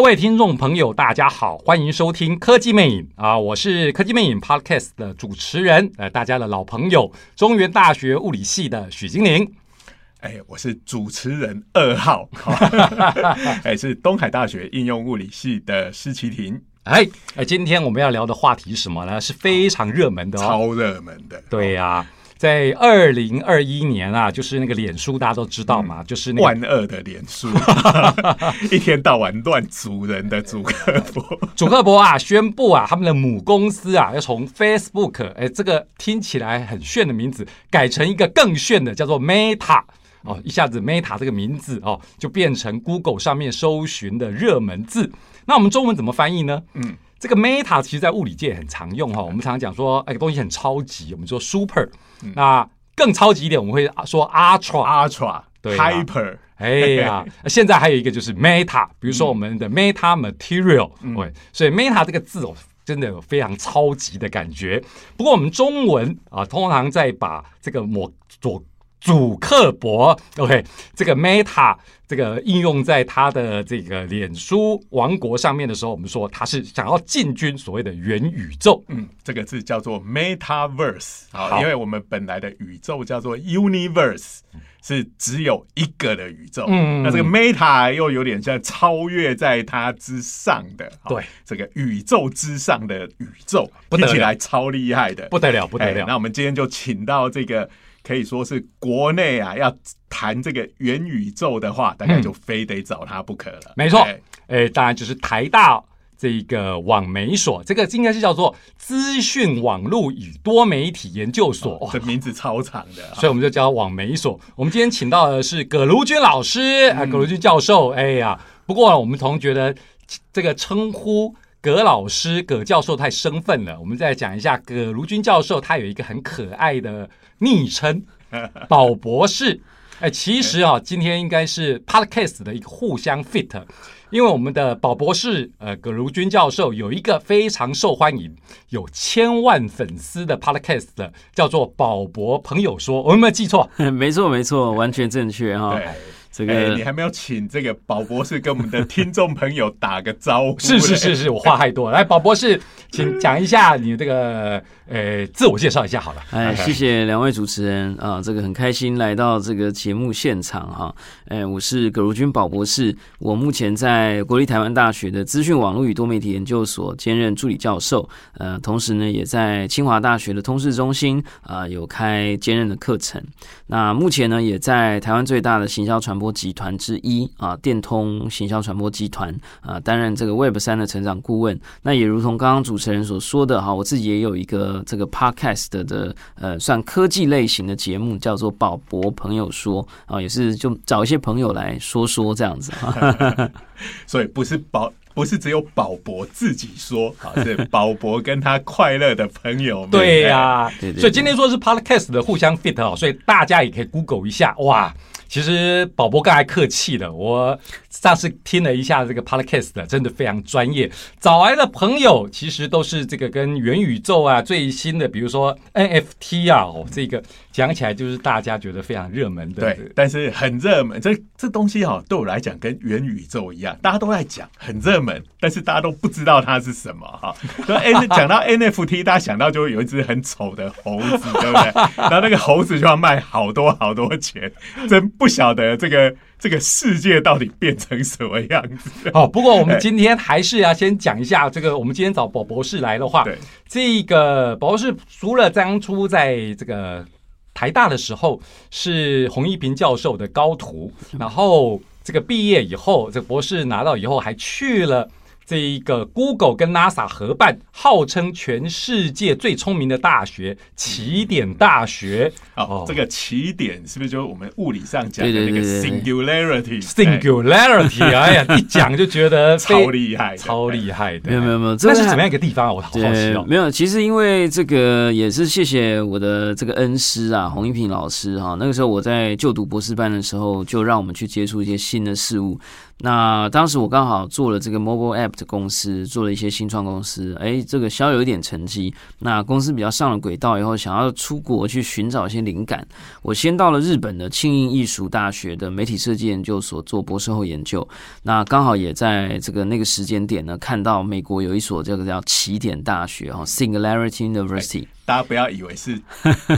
各位听众朋友，大家好，欢迎收听科技魅影啊！我是科技魅影 Podcast 的主持人，呃，大家的老朋友，中原大学物理系的许金玲。哎，我是主持人二号，哎，是东海大学应用物理系的施奇婷。哎，哎，今天我们要聊的话题是什么呢？是非常热门的哦，超热门的。对呀、啊。在二零二一年啊，就是那个脸书，大家都知道嘛，嗯、就是那个、万恶的脸书，一天到晚乱组人的祖克伯，祖克伯啊，宣布啊，他们的母公司啊，要从 Facebook，哎，这个听起来很炫的名字，改成一个更炫的，叫做 Meta 哦，一下子 Meta 这个名字哦，就变成 Google 上面搜寻的热门字。那我们中文怎么翻译呢？嗯。这个 Meta 其实，在物理界很常用哈。我们常常讲说，哎，东西很超级，我们说 Super。那更超级一点，我们会说 Ultra、Ultra、对 Hyper。哎呀，现在还有一个就是 Meta，比如说我们的 Meta Material。对，所以 Meta 这个字哦，真的有非常超级的感觉。不过我们中文啊，通常在把这个抹左。祖克伯，OK，这个 Meta 这个应用在他的这个脸书王国上面的时候，我们说他是想要进军所谓的元宇宙。嗯，这个字叫做 Metaverse 好，因为我们本来的宇宙叫做 Universe，是只有一个的宇宙。嗯，那这个 Meta 又有点像超越在它之上的，对，这个宇宙之上的宇宙，听起来超厉害的，不得了，不得了。那我们今天就请到这个。可以说是国内啊，要谈这个元宇宙的话，大概就非得找他不可了。嗯、没错，哎、欸，当然就是台大这个网媒所，这个应该是叫做资讯网络与多媒体研究所，哦、这名字超长的，所以我们就叫网媒所。我们今天请到的是葛如君老师啊，葛如君教授。哎呀，不过我们同学觉得这个称呼葛老师、葛教授太生分了，我们再讲一下葛如君教授，他有一个很可爱的。昵称 宝博士，哎，其实啊，今天应该是 Podcast 的一个互相 fit，因为我们的宝博士，呃，葛如君教授有一个非常受欢迎、有千万粉丝的 Podcast，叫做“宝博朋友说”，我有没有记错？没错，没错，完全正确哈。对这个、欸、你还没有请这个宝博士跟我们的听众朋友打个招呼？是是是是，我话太多了。来，宝博士，请讲一下你这个呃自我介绍一下好了。哎，谢谢两位主持人啊，这个很开心来到这个节目现场哈。哎，我是葛如君宝博士，我目前在国立台湾大学的资讯网络与多媒体研究所兼任助理教授，呃，同时呢也在清华大学的通识中心啊有开兼任的课程。那目前呢也在台湾最大的行销传播集团之一啊，电通行销传播集团啊，担任这个 Web 三的成长顾问。那也如同刚刚主持人所说的哈，我自己也有一个这个 Podcast 的呃，算科技类型的节目，叫做宝博朋友说啊，也是就找一些朋友来说说这样子。所以不是宝，不是只有宝博自己说，是宝博跟他快乐的朋友们。对呀、啊，所以今天说是 Podcast 的互相 fit 哦，所以大家也可以 Google 一下哇。其实宝博刚才客气了，我上次听了一下这个 podcast，真的非常专业。找来的朋友其实都是这个跟元宇宙啊最新的，比如说 NFT 啊，哦，这个讲起来就是大家觉得非常热门的。对，但是很热门，这这东西哈，对我来讲跟元宇宙一样，大家都在讲很热门，但是大家都不知道它是什么哈。说 N 讲到 NFT，大家想到就会有一只很丑的猴子，对不对？然后那个猴子就要卖好多好多钱，真。不晓得这个这个世界到底变成什么样子？好，不过我们今天还是要先讲一下这个。我们今天找宝博士来的话，对这个宝博士除了当初在这个台大的时候是洪一平教授的高徒，然后这个毕业以后，这个博士拿到以后还去了。这一个 Google 跟 NASA 合办，号称全世界最聪明的大学——奇点大学。哦，这个奇点是不是就是我们物理上讲的那个 singularity？singularity，哎呀，一讲就觉得 超厉害，超厉害的。没有没有没有，这是怎么样一个地方？我好好奇哦。没有，其实因为这个也是谢谢我的这个恩师啊，洪一平老师哈。那个时候我在就读博士班的时候，就让我们去接触一些新的事物。那当时我刚好做了这个 mobile app 的公司做了一些新创公司，哎，这个稍有一点成绩。那公司比较上了轨道以后，想要出国去寻找一些灵感。我先到了日本的庆应艺术大学的媒体设计研究所做博士后研究。那刚好也在这个那个时间点呢，看到美国有一所这个叫起点大学哈，Singularity University。大家不要以为是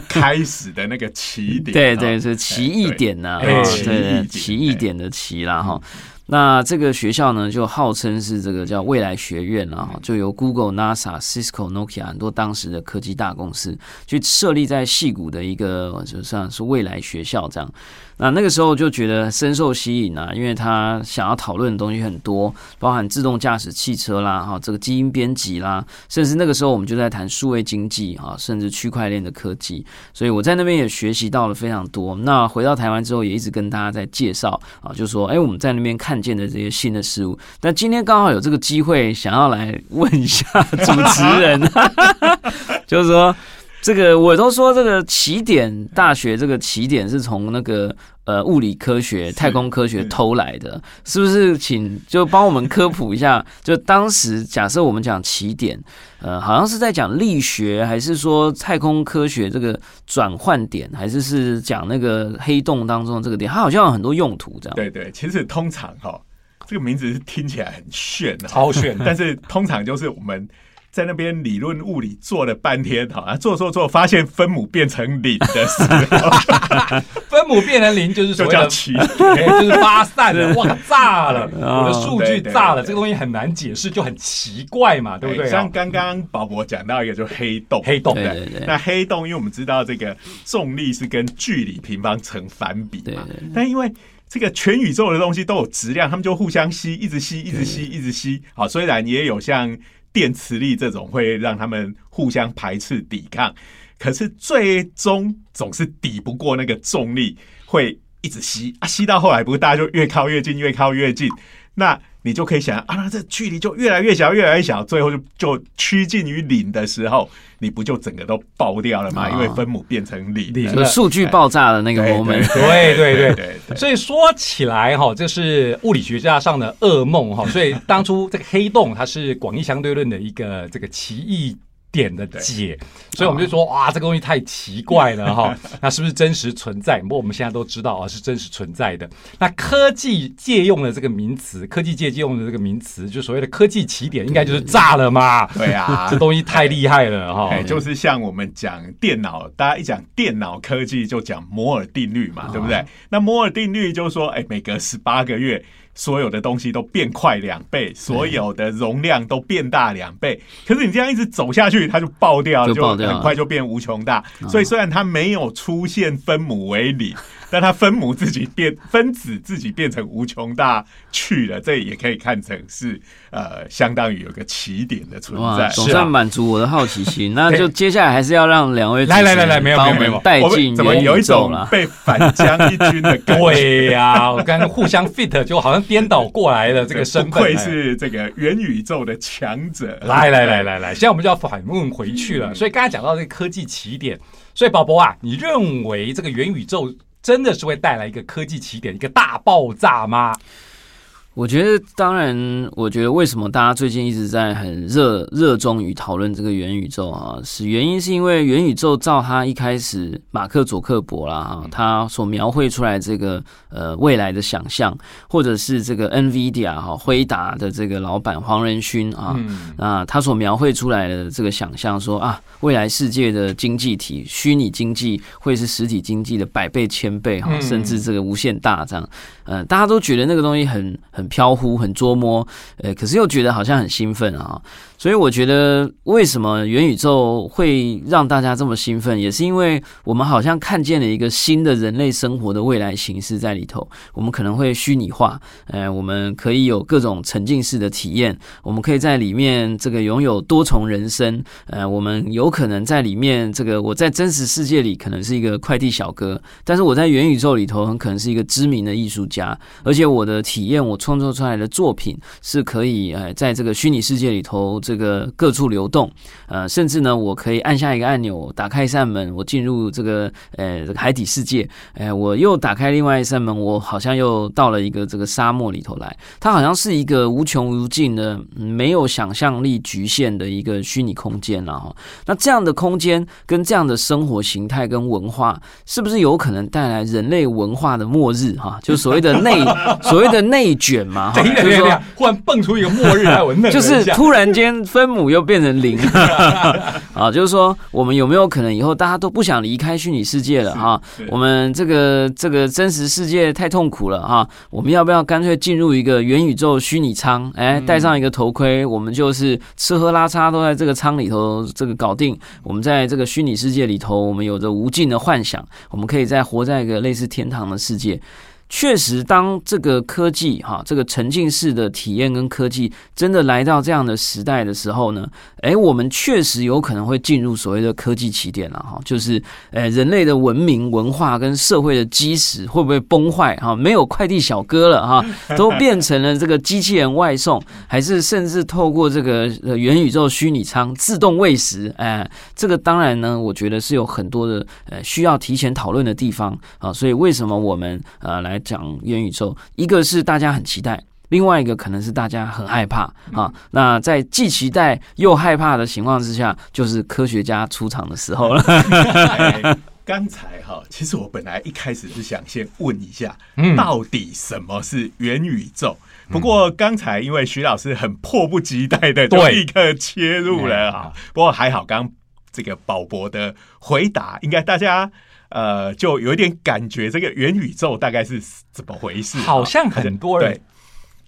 开始的那个起点，对对，是奇异点呐，对奇异点的奇啦哈。那这个学校呢，就号称是这个叫未来学院啊，就由 Google、NASA、Cisco、Nokia 很多当时的科技大公司去设立在戏谷的一个，就算是未来学校这样。那那个时候就觉得深受吸引啊，因为他想要讨论的东西很多，包含自动驾驶汽车啦，哈，这个基因编辑啦，甚至那个时候我们就在谈数位经济啊，甚至区块链的科技，所以我在那边也学习到了非常多。那回到台湾之后，也一直跟大家在介绍啊，就说，哎，我们在那边看见的这些新的事物。但今天刚好有这个机会，想要来问一下主持人，就是说。这个我都说，这个起点大学这个起点是从那个呃物理科学、太空科学偷来的，是不是？请就帮我们科普一下。就当时假设我们讲起点，呃，好像是在讲力学，还是说太空科学这个转换点，还是是讲那个黑洞当中的这个点？它好像有很多用途，这样。对对，其实通常哈，这个名字听起来很炫，超炫，但是通常就是我们。在那边理论物理做了半天，好啊，做做做，发现分母变成零的时候，分母变成零就是说叫奇，就是发散了，哇，炸了，我的数据炸了，这个东西很难解释，就很奇怪嘛，对不对？像刚刚宝博讲到一个，就黑洞，黑洞。的，那黑洞，因为我们知道这个重力是跟距离平方成反比嘛，但因为这个全宇宙的东西都有质量，他们就互相吸，一直吸，一直吸，一直吸，好，虽然也有像。电磁力这种会让他们互相排斥抵抗，可是最终总是抵不过那个重力，会一直吸啊，吸到后来不是大家就越靠越近，越靠越近，那。你就可以想啊，那这距离就越来越小，越来越小，最后就就趋近于零的时候，你不就整个都爆掉了吗？因为分母变成零，就数据爆炸的那个 moment。对对对对，所以说起来哈，这是物理学家上的噩梦哈。所以当初这个黑洞，它是广义相对论的一个这个奇异点的解，所以我们就说哇，这个东西太奇怪了哈，那是不是真实存在？不过我们现在都知道啊，是真实存在的。那科技借用了这个名词，科技界借用的这个名词，就所谓的科技起点，应该就是炸了嘛？对啊，这东西太厉害了哈。就是像我们讲电脑，大家一讲电脑科技就讲摩尔定律嘛，对不对？那摩尔定律就是说，哎，每隔十八个月。所有的东西都变快两倍，所有的容量都变大两倍。可是你这样一直走下去，它就爆掉了，就很快就变无穷大。所以虽然它没有出现分母为零。但它分母自己变，分子自己变成无穷大去了，这也可以看成是呃，相当于有个起点的存在，总算满足我的好奇心。那就接下来还是要让两位来来来来，没有没有没有带进，怎么有一种被反将一军的感觉？对呀，我刚刚互相 fit，就好像颠倒过来的这个身份，不愧是这个元宇宙的强者。来来来来来，现在我们就要反问回去了。所以刚才讲到这个科技起点，所以宝宝啊，你认为这个元宇宙？真的是会带来一个科技起点，一个大爆炸吗？我觉得，当然，我觉得为什么大家最近一直在很热热衷于讨论这个元宇宙啊？是原因是因为元宇宙照他一开始马克·佐克伯啦哈，他所描绘出来这个呃未来的想象，或者是这个 NVIDIA 哈辉达的这个老板黄仁勋啊啊，他所描绘出来的这个想象说啊，未来世界的经济体虚拟经济会是实体经济的百倍、千倍哈，甚至这个无限大这样。呃，大家都觉得那个东西很很飘忽，很捉摸，呃，可是又觉得好像很兴奋啊。所以我觉得，为什么元宇宙会让大家这么兴奋，也是因为我们好像看见了一个新的人类生活的未来形式在里头。我们可能会虚拟化，呃，我们可以有各种沉浸式的体验，我们可以在里面这个拥有多重人生。呃，我们有可能在里面这个我在真实世界里可能是一个快递小哥，但是我在元宇宙里头很可能是一个知名的艺术家，而且我的体验，我创创作出来的作品是可以呃在这个虚拟世界里头这个各处流动，呃，甚至呢，我可以按下一个按钮，打开一扇门，我进入这个呃海底世界，哎，我又打开另外一扇门，我好像又到了一个这个沙漠里头来，它好像是一个无穷无尽的、没有想象力局限的一个虚拟空间了哈。那这样的空间跟这样的生活形态跟文化，是不是有可能带来人类文化的末日哈？就所谓的内所谓的内卷 就是说忽然蹦出一个末日来，我 就是突然间分母又变成零 啊，就是说我们有没有可能以后大家都不想离开虚拟世界了哈？我们这个这个真实世界太痛苦了哈，我们要不要干脆进入一个元宇宙虚拟舱？哎，戴上一个头盔，我们就是吃喝拉撒都在这个舱里头这个搞定。我们在这个虚拟世界里头，我们有着无尽的幻想，我们可以再活在一个类似天堂的世界。确实，当这个科技哈，这个沉浸式的体验跟科技真的来到这样的时代的时候呢，哎，我们确实有可能会进入所谓的科技起点了哈，就是诶，人类的文明、文化跟社会的基石会不会崩坏哈？没有快递小哥了哈，都变成了这个机器人外送，还是甚至透过这个元宇宙虚拟舱自动喂食？哎，这个当然呢，我觉得是有很多的呃需要提前讨论的地方啊。所以为什么我们呃来？讲元宇宙，一个是大家很期待，另外一个可能是大家很害怕啊。那在既期待又害怕的情况之下，就是科学家出场的时候了。刚才哈，其实我本来一开始是想先问一下，到底什么是元宇宙？不过刚才因为徐老师很迫不及待的就立刻切入了哈。不过还好，刚这个宝博的回答，应该大家。呃，就有一点感觉，这个元宇宙大概是怎么回事？好像很多人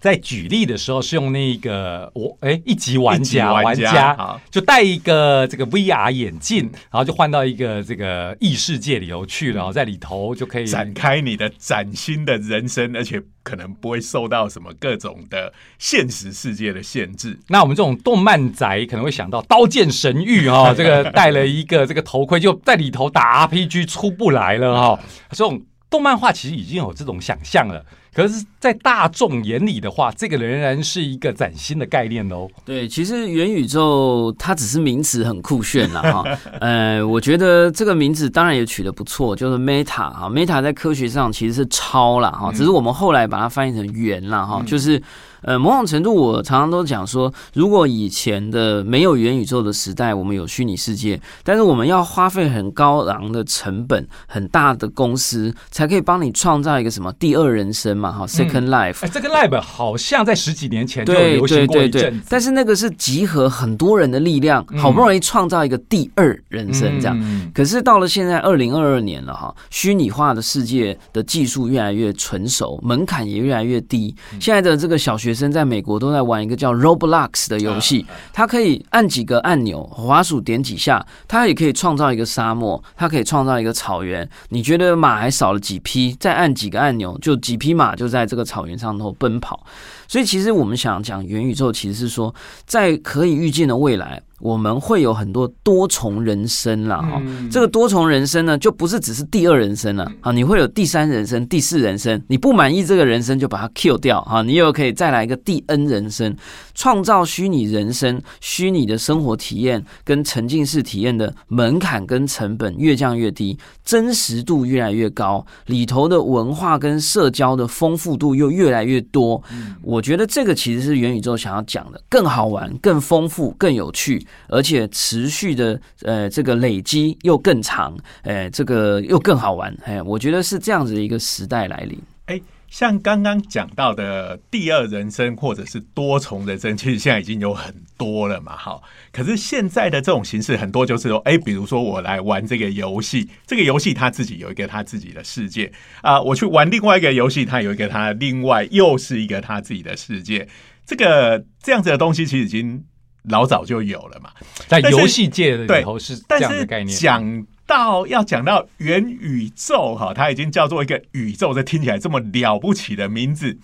在举例的时候是用那个我哎一级玩家玩家就戴一个这个 VR 眼镜，然后就换到一个这个异世界里头去了，然后在里头就可以展开你的崭新的人生，而且。可能不会受到什么各种的现实世界的限制。那我们这种动漫宅可能会想到《刀剑神域》哦，这个戴了一个这个头盔，就在里头打 RPG 出不来了哈。这种动漫画其实已经有这种想象了。可是，在大众眼里的话，这个仍然是一个崭新的概念哦。对，其实元宇宙它只是名词很酷炫了哈。呃，我觉得这个名字当然也取得不错，就是 Meta 哈，Meta 在科学上其实是超了哈，只是我们后来把它翻译成元了哈，就是。呃，某种程度，我常常都讲说，如果以前的没有元宇宙的时代，我们有虚拟世界，但是我们要花费很高昂的成本，很大的公司才可以帮你创造一个什么第二人生嘛，哈，Second Life。哎，Second Life 好像在十几年前就有流行过一阵但是那个是集合很多人的力量，好不容易创造一个第二人生这样。嗯、可是到了现在二零二二年了哈，虚拟化的世界的技术越来越成熟，门槛也越来越低。现在的这个小学生在美国都在玩一个叫 Roblox 的游戏，它可以按几个按钮，滑鼠点几下，它也可以创造一个沙漠，它可以创造一个草原。你觉得马还少了几匹？再按几个按钮，就几匹马就在这个草原上头奔跑。所以，其实我们想讲元宇宙，其实是说在可以预见的未来。我们会有很多多重人生了哈，这个多重人生呢，就不是只是第二人生了啊，你会有第三人生、第四人生，你不满意这个人生就把它 kill 掉啊，你又可以再来一个第 N 人生，创造虚拟人生、虚拟的生活体验跟沉浸式体验的门槛跟成本越降越低，真实度越来越高，里头的文化跟社交的丰富度又越来越多。我我觉得这个其实是元宇宙想要讲的，更好玩、更丰富、更有趣。而且持续的呃，这个累积又更长，呃，这个又更好玩，哎，我觉得是这样子的一个时代来临。哎，像刚刚讲到的第二人生或者是多重人生，其实现在已经有很多了嘛，哈。可是现在的这种形式很多就是说，哎，比如说我来玩这个游戏，这个游戏它自己有一个它自己的世界啊，我去玩另外一个游戏，它有一个它另外又是一个它自己的世界。这个这样子的东西其实已经。老早就有了嘛，在游戏界的里头是这样的概念。讲到要讲到元宇宙哈，它已经叫做一个宇宙，这听起来这么了不起的名字，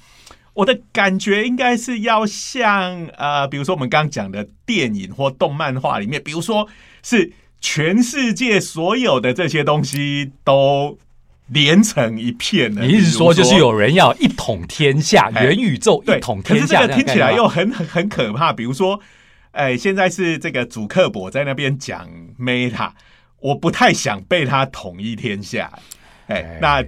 我的感觉应该是要像呃，比如说我们刚刚讲的电影或动漫画里面，比如说是全世界所有的这些东西都连成一片的。你意思说，就是有人要一统天下，元宇宙一统天下？可是这个听起来又很很很可怕。比如说，哎，现在是这个主克伯在那边讲 Meta，我不太想被他统一天下。哎，那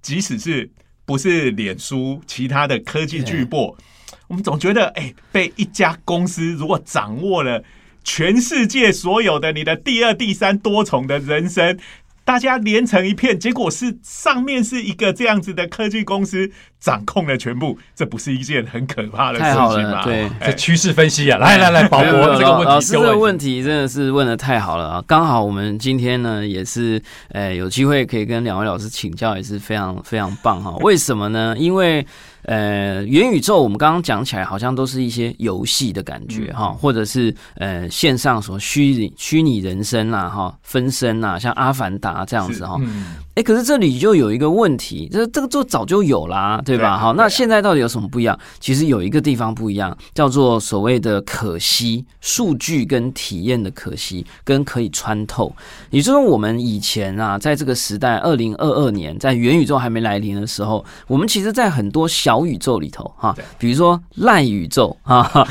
即使是不是脸书，其他的科技巨擘，我们总觉得，哎，被一家公司如果掌握了。全世界所有的你的第二、第三多重的人生，大家连成一片，结果是上面是一个这样子的科技公司掌控了全部，这不是一件很可怕的事情吗？对，这趋势分析啊，来来来，宝博这个问题，老师这个问题真的是问的太好了啊！刚好我们今天呢也是，诶有机会可以跟两位老师请教，也是非常非常棒哈。为什么呢？因为呃，元宇宙我们刚刚讲起来，好像都是一些游戏的感觉哈，或者是呃线上所虚拟虚拟人生啊哈，分身啊，像阿凡达这样子哈。哎，可是这里就有一个问题，这这个就早就有啦，对吧？好，那现在到底有什么不一样？其实有一个地方不一样，叫做所谓的可惜数据跟体验的可惜跟可以穿透。也就是说，我们以前啊，在这个时代，二零二二年，在元宇宙还没来临的时候，我们其实，在很多小宇宙里头哈，比如说赖宇宙 啊，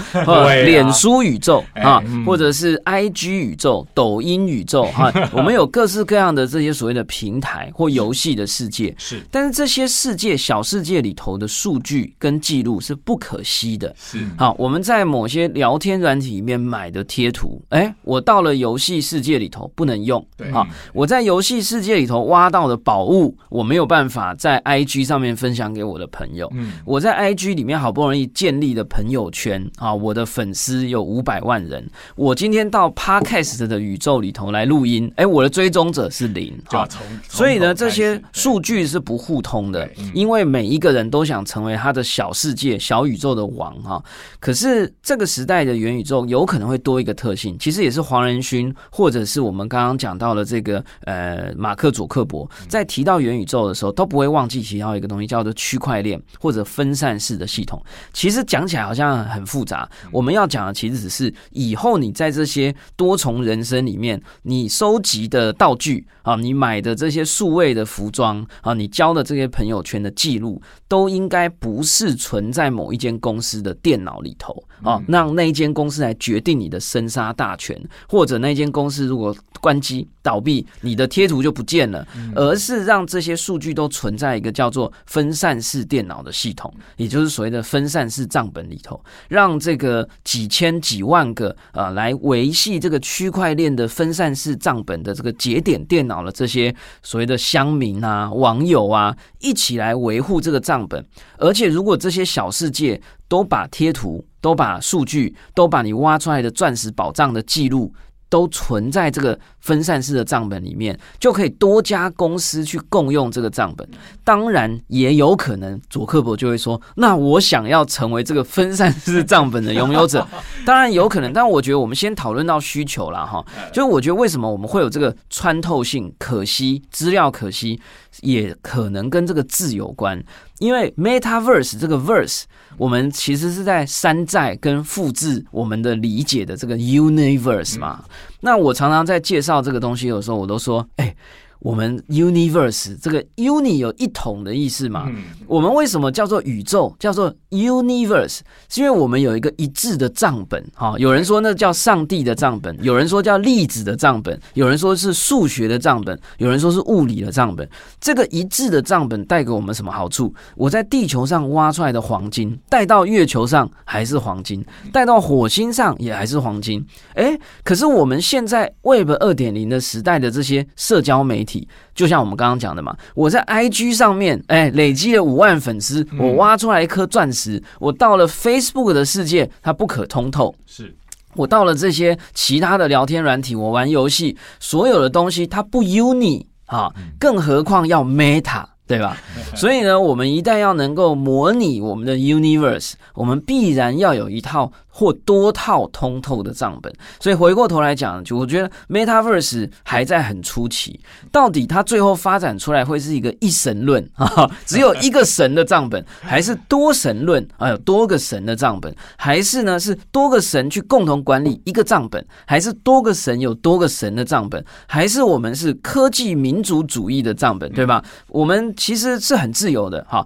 脸书宇宙啊，或者是 IG 宇宙、抖音宇宙哈，我们有各式各样的这些所谓的平台。或游戏的世界是，但是这些世界小世界里头的数据跟记录是不可惜的。是，好，我们在某些聊天软体里面买的贴图，哎，我到了游戏世界里头不能用。对，啊，我在游戏世界里头挖到的宝物，我没有办法在 IG 上面分享给我的朋友。嗯，我在 IG 里面好不容易建立的朋友圈啊，我的粉丝有五百万人。我今天到 Podcast 的宇宙里头来录音，哎，我的追踪者是零。啊，所以。那这些数据是不互通的，因为每一个人都想成为他的小世界、小宇宙的王哈。可是这个时代的元宇宙有可能会多一个特性，其实也是黄仁勋或者是我们刚刚讲到的这个呃马克祖克伯在提到元宇宙的时候，都不会忘记提到一个东西，叫做区块链或者分散式的系统。其实讲起来好像很复杂，我们要讲的其实只是以后你在这些多重人生里面，你收集的道具啊，你买的这些数。位的服装啊，你交的这些朋友圈的记录，都应该不是存在某一间公司的电脑里头啊，让那一间公司来决定你的生杀大权，或者那间公司如果关机倒闭，你的贴图就不见了，而是让这些数据都存在一个叫做分散式电脑的系统，也就是所谓的分散式账本里头，让这个几千几万个啊来维系这个区块链的分散式账本的这个节点电脑的这些所谓的。乡民啊，网友啊，一起来维护这个账本。而且，如果这些小世界都把贴图、都把数据、都把你挖出来的钻石宝藏的记录，都存在这个分散式的账本里面，就可以多家公司去共用这个账本。当然，也有可能佐克伯就会说：“那我想要成为这个分散式账本的拥有者。”当然有可能，但我觉得我们先讨论到需求了哈。就是我觉得为什么我们会有这个穿透性、可惜资料可惜，也可能跟这个字有关。因为 Metaverse 这个 verse，我们其实是在山寨跟复制我们的理解的这个 universe 嘛。那我常常在介绍这个东西的时候，我都说，哎。我们 universe 这个 uni 有一统的意思嘛？我们为什么叫做宇宙，叫做 universe？是因为我们有一个一致的账本。哈，有人说那叫上帝的账本，有人说叫粒子的账本，有人说是数学的账本，有人说是物理的账本。这个一致的账本带给我们什么好处？我在地球上挖出来的黄金，带到月球上还是黄金，带到火星上也还是黄金。诶，可是我们现在 Web 二点零的时代的这些社交媒体。就像我们刚刚讲的嘛，我在 IG 上面，哎，累积了五万粉丝，我挖出来一颗钻石，我到了 Facebook 的世界，它不可通透。是我到了这些其他的聊天软体，我玩游戏，所有的东西它不 uni 啊，更何况要 meta。对吧？所以呢，我们一旦要能够模拟我们的 universe，我们必然要有一套或多套通透的账本，所以回过头来讲，就我觉得 Metaverse 还在很初期，到底它最后发展出来会是一个一神论？啊，只有一个神的账本，还是多神论？啊，有多个神的账本，还是呢是多个神去共同管理一个账本，还是多个神有多个神的账本，还是我们是科技民主主义的账本，对吧？我们其实是很自由的哈。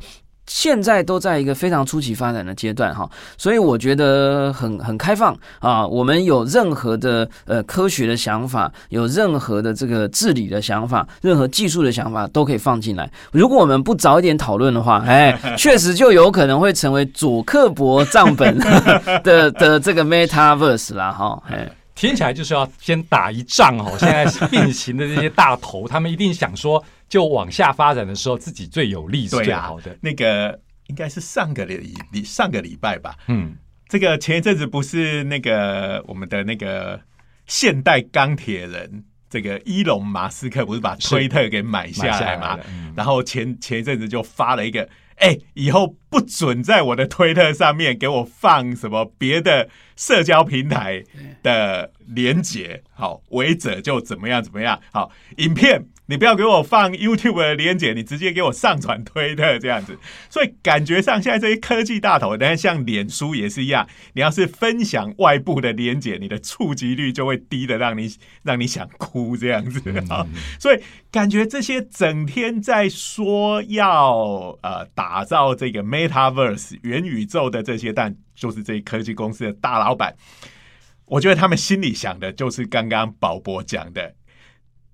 现在都在一个非常初期发展的阶段哈，所以我觉得很很开放啊。我们有任何的呃科学的想法，有任何的这个治理的想法，任何技术的想法都可以放进来。如果我们不早一点讨论的话，哎，确实就有可能会成为祖克伯账本 的的这个 Metaverse 啦哈。哎，听起来就是要先打一仗哦。现在并行的这些大头，他们一定想说。就往下发展的时候，自己最有利是最好的。啊、那个应该是上个礼礼上个礼拜吧。嗯，这个前一阵子不是那个我们的那个现代钢铁人，这个伊隆马斯克不是把推特给买下来嘛？嗯、然后前前一阵子就发了一个，哎、欸，以后不准在我的推特上面给我放什么别的社交平台的连接，好，违者就怎么样怎么样，好，影片。你不要给我放 YouTube 的连接，你直接给我上传推特这样子。所以感觉上现在这些科技大头，但是像脸书也是一样，你要是分享外部的连接，你的触及率就会低的，让你让你想哭这样子 啊。所以感觉这些整天在说要呃打造这个 Metaverse 元宇宙的这些，但就是这些科技公司的大老板，我觉得他们心里想的就是刚刚宝博讲的。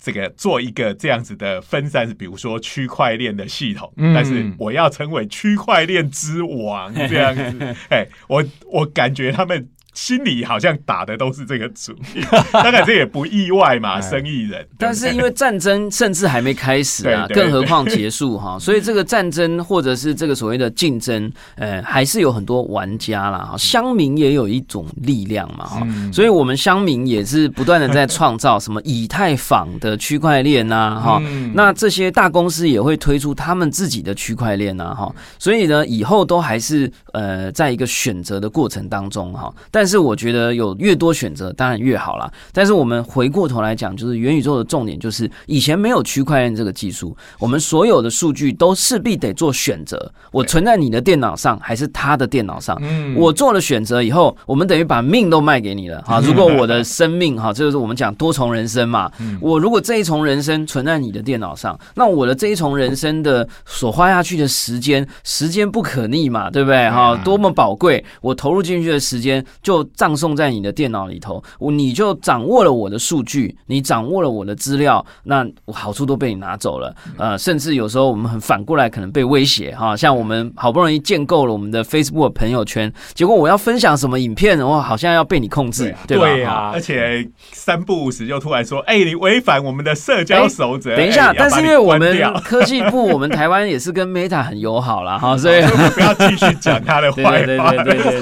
这个做一个这样子的分散，比如说区块链的系统，嗯、但是我要成为区块链之王这样子，哎，我我感觉他们。心里好像打的都是这个主意，当然这也不意外嘛，生意人。但是因为战争甚至还没开始啊，更何况结束哈，所以这个战争或者是这个所谓的竞争，呃，还是有很多玩家啦哈。乡民也有一种力量嘛哈，所以我们乡民也是不断的在创造 什么以太坊的区块链呐哈，那这些大公司也会推出他们自己的区块链呐哈，所以呢，以后都还是呃，在一个选择的过程当中哈，但。但是我觉得有越多选择，当然越好啦。但是我们回过头来讲，就是元宇宙的重点就是，以前没有区块链这个技术，我们所有的数据都势必得做选择。我存在你的电脑上，还是他的电脑上？我做了选择以后，我们等于把命都卖给你了 哈。如果我的生命哈，这就是我们讲多重人生嘛。我如果这一重人生存在你的电脑上，那我的这一重人生的所花下去的时间，时间不可逆嘛，对不对？哈，多么宝贵，我投入进去的时间就。就葬送在你的电脑里头，我你就掌握了我的数据，你掌握了我的资料，那好处都被你拿走了。呃，甚至有时候我们很反过来可能被威胁哈，像我们好不容易建构了我们的 Facebook 朋友圈，结果我要分享什么影片，我好像要被你控制，对吧？对啊，而且三不五时就突然说，哎，你违反我们的社交守则。等一下，但是因为我们科技部，我们台湾也是跟 Meta 很友好了哈，所以 不要继续讲他的坏话。对对对对对，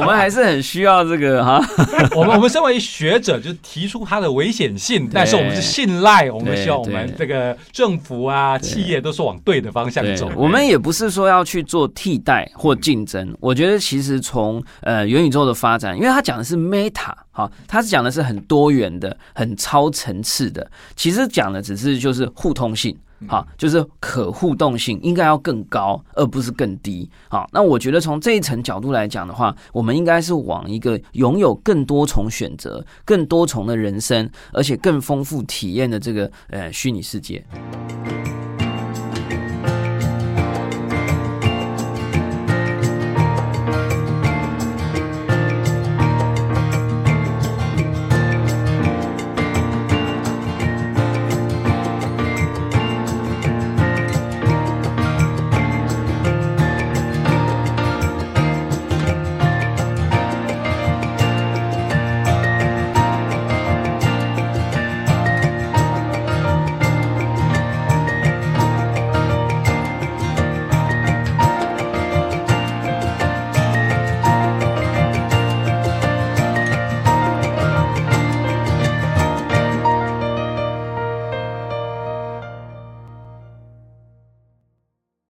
我们还是很。需要这个哈，我们我们身为学者，就提出它的危险性，但是我们是信赖，我们希望我们这个政府啊、企业都是往对的方向走。我们也不是说要去做替代或竞争。我觉得其实从呃元宇宙的发展，因为它讲的是 Meta，哈，它是讲的是很多元的、很超层次的，其实讲的只是就是互通性。好，就是可互动性应该要更高，而不是更低。好，那我觉得从这一层角度来讲的话，我们应该是往一个拥有更多重选择、更多重的人生，而且更丰富体验的这个呃虚拟世界。